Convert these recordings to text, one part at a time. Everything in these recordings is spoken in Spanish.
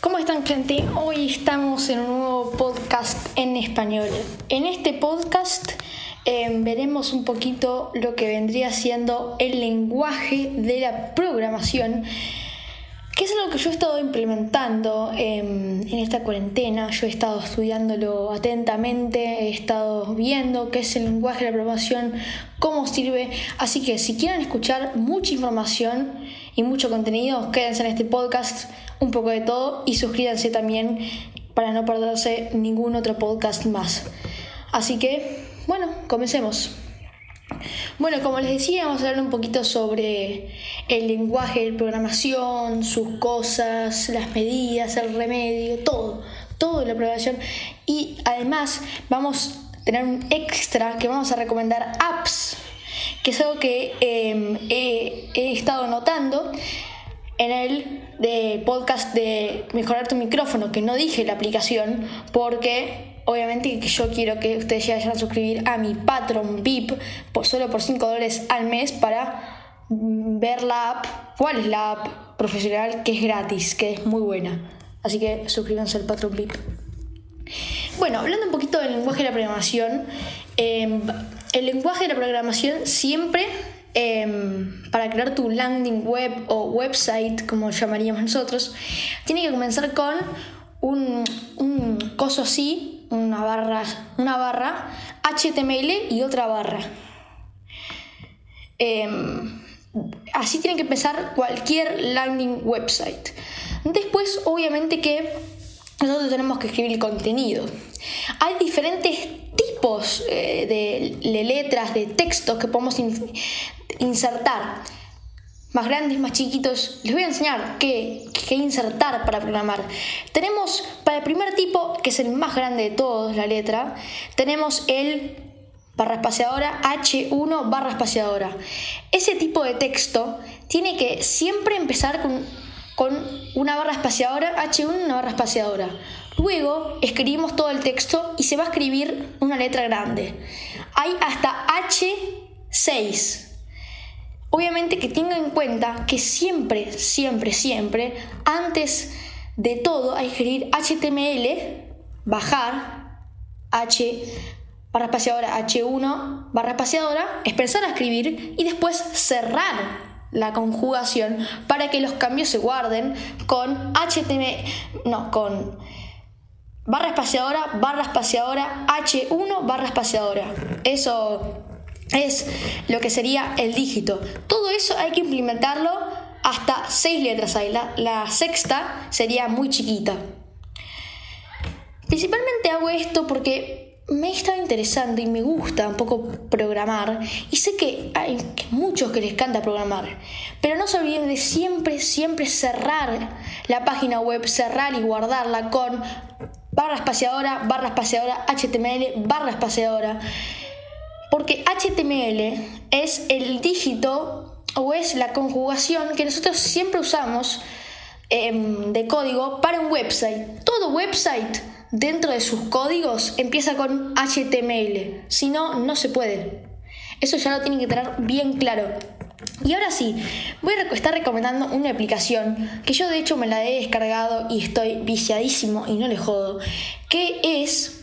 ¿Cómo están gente? Hoy estamos en un nuevo podcast en español. En este podcast em, veremos un poquito lo que vendría siendo el lenguaje de la programación, que es algo que yo he estado implementando em, en esta cuarentena. Yo he estado estudiándolo atentamente, he estado viendo qué es el lenguaje de la programación, cómo sirve. Así que si quieren escuchar mucha información y mucho contenido, quédense en este podcast un poco de todo y suscríbanse también para no perderse ningún otro podcast más. Así que, bueno, comencemos. Bueno, como les decía, vamos a hablar un poquito sobre el lenguaje de programación, sus cosas, las medidas, el remedio, todo, todo la programación. Y además vamos a tener un extra que vamos a recomendar apps, que es algo que em, he, estado notando en el podcast de mejorar tu micrófono, que no dije la aplicación, porque obviamente yo quiero que ustedes ya vayan a suscribir a mi Patreon VIP solo por 5 dólares al mes para ver la app, cuál es la app profesional que es gratis, que es muy buena. Así que suscríbanse al Patreon VIP. Bueno, hablando un poquito del lenguaje de la programación, eh, el lenguaje de la programación siempre Em, para crear tu landing web o website, como llamaríamos nosotros, tiene que comenzar con un, un coso así, una barra, una barra, HTML y otra barra. Em, así tiene que empezar cualquier landing website. Después, obviamente que nosotros tenemos que escribir el contenido. Hay diferentes tipos eh, de, letras, de textos que podemos insertar. Más grandes, más chiquitos. Les voy a enseñar qué, insertar para programar. Tenemos para el primer tipo, que es el más grande de todos, la letra, tenemos el barra espaciadora H1 barra espaciadora. Ese tipo de texto tiene que siempre empezar con, con una barra espaciadora H1 una barra espaciadora. Luego escribimos todo el texto y se va a escribir una letra grande. Hay hasta H6. Obviamente que tengan en cuenta que siempre, siempre, siempre, antes de todo hay que HTML, bajar, H barra espaciadora H1 barra espaciadora, expresar a escribir y después cerrar la conjugación para que los cambios se guarden con HTML, no, con barra espaciadora, barra espaciadora, H1 barra espaciadora. Eso es lo que sería el dígito. Todo eso hay que implementarlo hasta seis letras ahí. La, sexta sería muy chiquita. Principalmente hago esto porque me está interesando y me gusta un poco programar y sé que hay muchos que les encanta programar, pero no se olviden de siempre, siempre cerrar la página web, cerrar y guardarla con barra espaciadora, barra espaciadora, HTML, barra espaciadora. Porque HTML es el dígito o es la conjugación que nosotros siempre usamos em, de código para un website. Todo website dentro de sus códigos empieza con HTML. Si no, no se puede. Eso ya lo tienen que tener bien claro. Y ahora sí, voy a estar recomendando una aplicación que yo de hecho me la he descargado y estoy viciadísimo y no le jodo, que es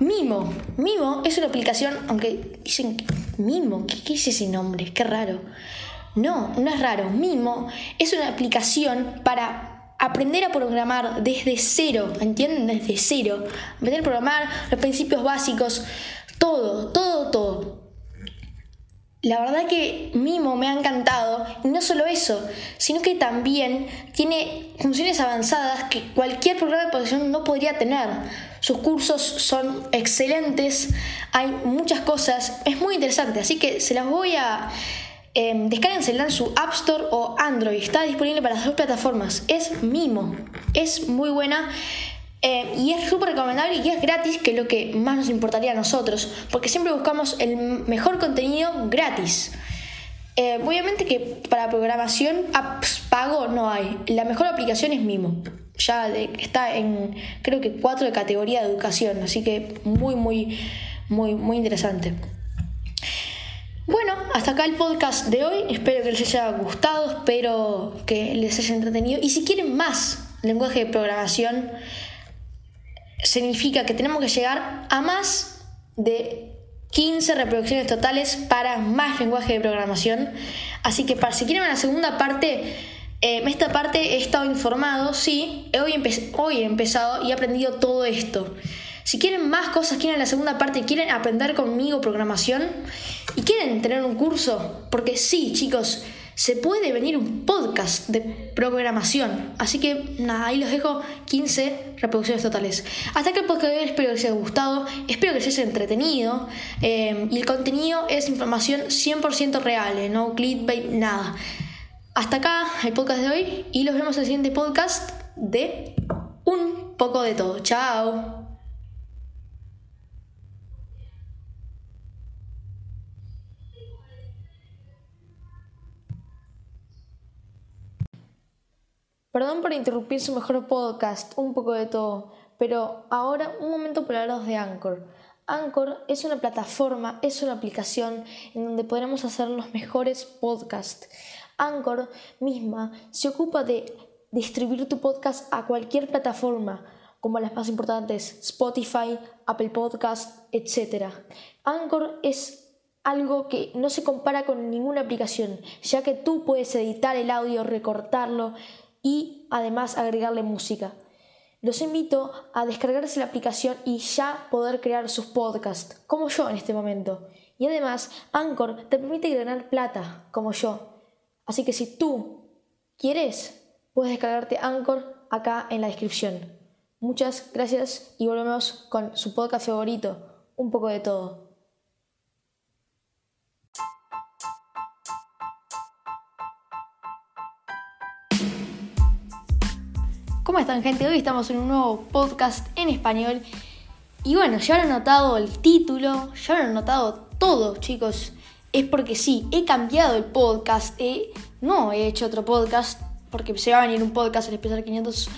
Mimo. Mimo es una aplicación, aunque dicen Mimo, ¿qué, es ese nombre? Qué raro. No, no es raro. Mimo es una aplicación para aprender a programar desde cero, ¿entienden? Desde cero. Aprender a programar los principios básicos, todo, todo, todo. La verdad que Mimo me ha encantado, y no solo eso, sino que también tiene funciones avanzadas que cualquier programa de programación no podría tener. Sus cursos son excelentes, hay muchas cosas, es muy interesante, así que se las voy a... Eh, en su App Store o Android, está disponible para las dos plataformas, es Mimo, es muy buena. Eh, y es súper recomendable y es gratis, que es lo que más nos importaría a nosotros, porque siempre buscamos el mejor contenido gratis. Eh, obviamente que para programación apps pago no hay. La mejor aplicación es Mimo. Ya está en creo que 4 de categoría de educación, así que muy muy muy muy interesante. Bueno, hasta acá el podcast de hoy. Espero que les haya gustado, espero que les haya entretenido. Y si quieren más lenguaje de programación significa que tenemos que llegar a más de 15 reproducciones totales para más lenguaje de programación. Así que para si quieren la segunda parte, eh, esta parte he estado informado, sí, hoy, hoy he empezado y he aprendido todo esto. Si quieren más cosas, quieren la segunda parte, quieren aprender conmigo programación y quieren tener un curso, porque sí, chicos, se puede venir un podcast de programación. Así que nada, ahí los dejo 15 reproducciones totales. Hasta que el podcast de hoy espero que les haya gustado, espero que les haya entretenido. Eh, y el contenido es información 100% real, eh, no clickbait, nada. Hasta acá el podcast de hoy y los vemos en el siguiente podcast de un poco de todo. Chao. Perdón por interrumpir su mejor podcast, un poco de todo, pero ahora un momento para hablaros de Anchor. Anchor es una plataforma, es una aplicación en donde podremos hacer los mejores podcasts. Anchor misma se ocupa de distribuir tu podcast a cualquier plataforma, como las más importantes, Spotify, Apple Podcast, etc. Anchor es algo que no se compara con ninguna aplicación, ya que tú puedes editar el audio, recortarlo, y además agregarle música. Los invito a descargarse la aplicación y ya poder crear sus podcasts, como yo en este momento. Y además, Anchor te permite ganar plata, como yo. Así que si tú quieres, puedes descargarte Anchor acá en la descripción. Muchas gracias y volvemos con su podcast favorito, un poco de todo. ¿Cómo están gente? Hoy estamos en un nuevo podcast en español. Y bueno, ya han notado el título, ya han notado todo, chicos. Es porque sí, he cambiado el podcast. no he hecho otro podcast porque se va a venir un podcast el especial 500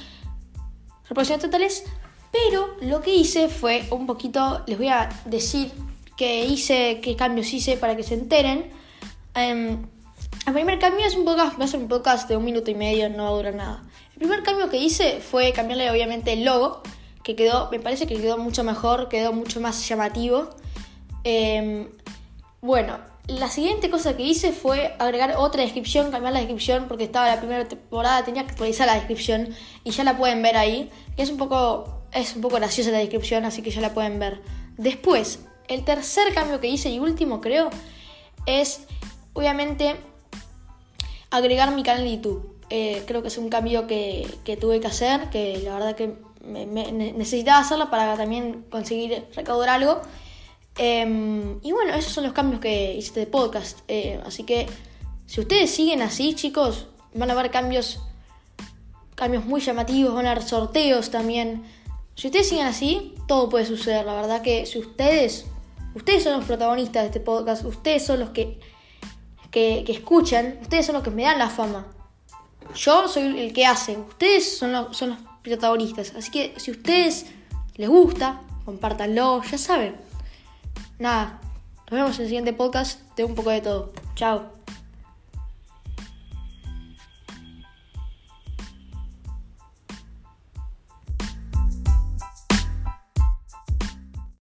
reproducciones totales. Pero lo que hice fue un poquito, les voy a decir qué hice, qué cambios hice para que se enteren. Em, el primer cambio es un podcast, va a ser un podcast de un minuto y medio, no va a durar nada. El primer cambio que hice fue cambiarle obviamente el logo, que quedó, me parece que quedó mucho mejor, quedó mucho más llamativo. Em, bueno, la siguiente cosa que hice fue agregar otra descripción, cambiar la descripción porque estaba la primera temporada, tenía que actualizar la descripción y ya la pueden ver ahí. Y es un poco, es un poco graciosa la descripción, así que ya la pueden ver. Después, el tercer cambio que hice y último creo es obviamente agregar mi canal de YouTube. Eh, creo que es un cambio que, tuve que hacer, que la verdad que necesitaba hacerlo para también conseguir recaudar algo. Em, y bueno, esos son los cambios que hice de podcast. Eh, así que si ustedes siguen así, chicos, van a ver cambios, cambios muy llamativos, van a haber sorteos también. Si ustedes siguen así, todo puede suceder. La verdad que si ustedes, ustedes son los protagonistas de este podcast, ustedes son los que, que escuchan, ustedes son los que me dan la fama. Yo soy el que hace, ustedes son los, son los protagonistas. Así que si ustedes les gusta, compártanlo, ya saben. Nada, nos vemos en el siguiente podcast de un poco de todo. Chao.